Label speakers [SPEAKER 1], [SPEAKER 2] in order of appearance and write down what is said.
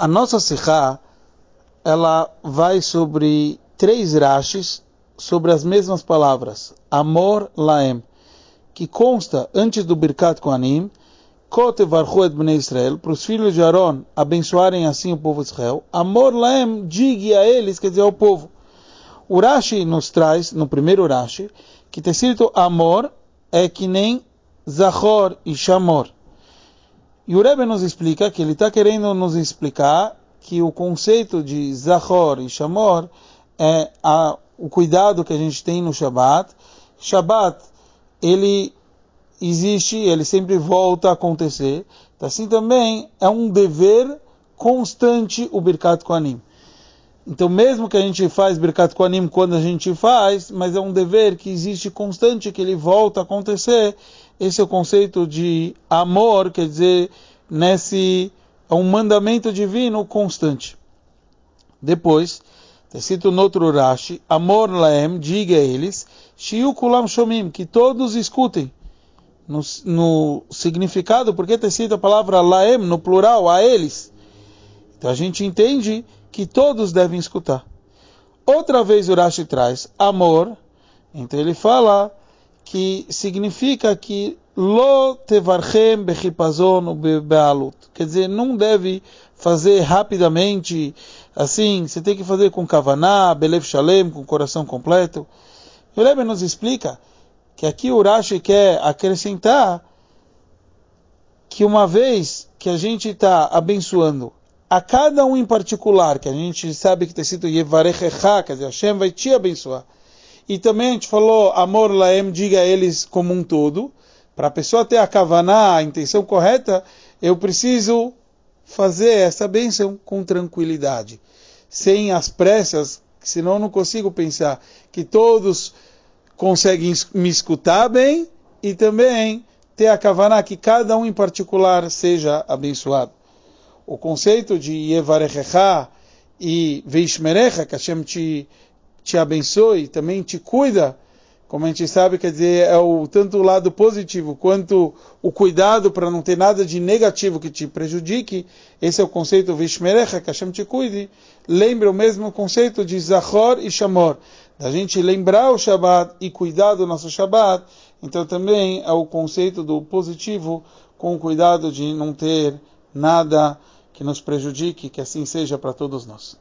[SPEAKER 1] A nossa Sikha, ela vai sobre três rashis sobre as mesmas palavras, amor laem, que consta antes do Birkat Kohanim, Kote Varchu Bnei Israel, para os filhos de Aaron abençoarem assim o povo de Israel, amor laem, digue a eles, quer dizer, ao povo. O Rashi nos traz, no primeiro Rashi, que ter escrito amor é que nem Zachor e Shamor. E o Rebbe nos explica que ele está querendo nos explicar que o conceito de Zachor e Shamor é a, o cuidado que a gente tem no Shabat. Shabat, ele existe, ele sempre volta a acontecer. Assim também é um dever constante o Birkat Kohanim. Então, mesmo que a gente faz Birkat Kohanim quando a gente faz, mas é um dever que existe constante, que ele volta a acontecer. Esse é o conceito de amor, quer dizer, nesse é um mandamento divino constante. Depois, está escrito no outro Rashi, amor laem, diga a eles, shiu kulam shomim, que todos escutem. No, no significado, porque está escrito a palavra laem no plural, a eles. Então a gente entende que todos devem escutar. Outra vez o Rashi traz amor, então ele fala que significa que lo tevarchem bechipazon bealut. Quer dizer, não deve fazer rapidamente, assim, você tem que fazer com kavaná, belev shalem, com coração completo. O Rebbe nos explica que aqui o Rashi quer acrescentar que uma vez que a gente está abençoando a cada um em particular, que a gente sabe que está escrito Yevarechecha, quer dizer, Hashem vai te abençoar. E também a gente falou, amor laem, diga a eles como um todo. Para a pessoa ter a kavaná, a intenção correta, eu preciso fazer essa bênção com tranquilidade, sem as pressas, senão eu não consigo pensar que todos conseguem me escutar bem e também ter a kavaná que cada um em particular seja abençoado o conceito de Yevarechecha e Veishmerecha, que Hashem te, te abençoe, também te cuida, como a gente sabe, quer dizer, é o, tanto o lado positivo quanto o cuidado para não ter nada de negativo que te prejudique. Esse é o conceito Vishmerecha, que Hashem te cuide. Lembra o mesmo conceito de Zachor e Shamor, da gente lembrar o Shabbat e cuidar do nosso Shabbat. Então também é o conceito do positivo, com o cuidado de não ter nada que nos prejudique, que assim seja para todos nós.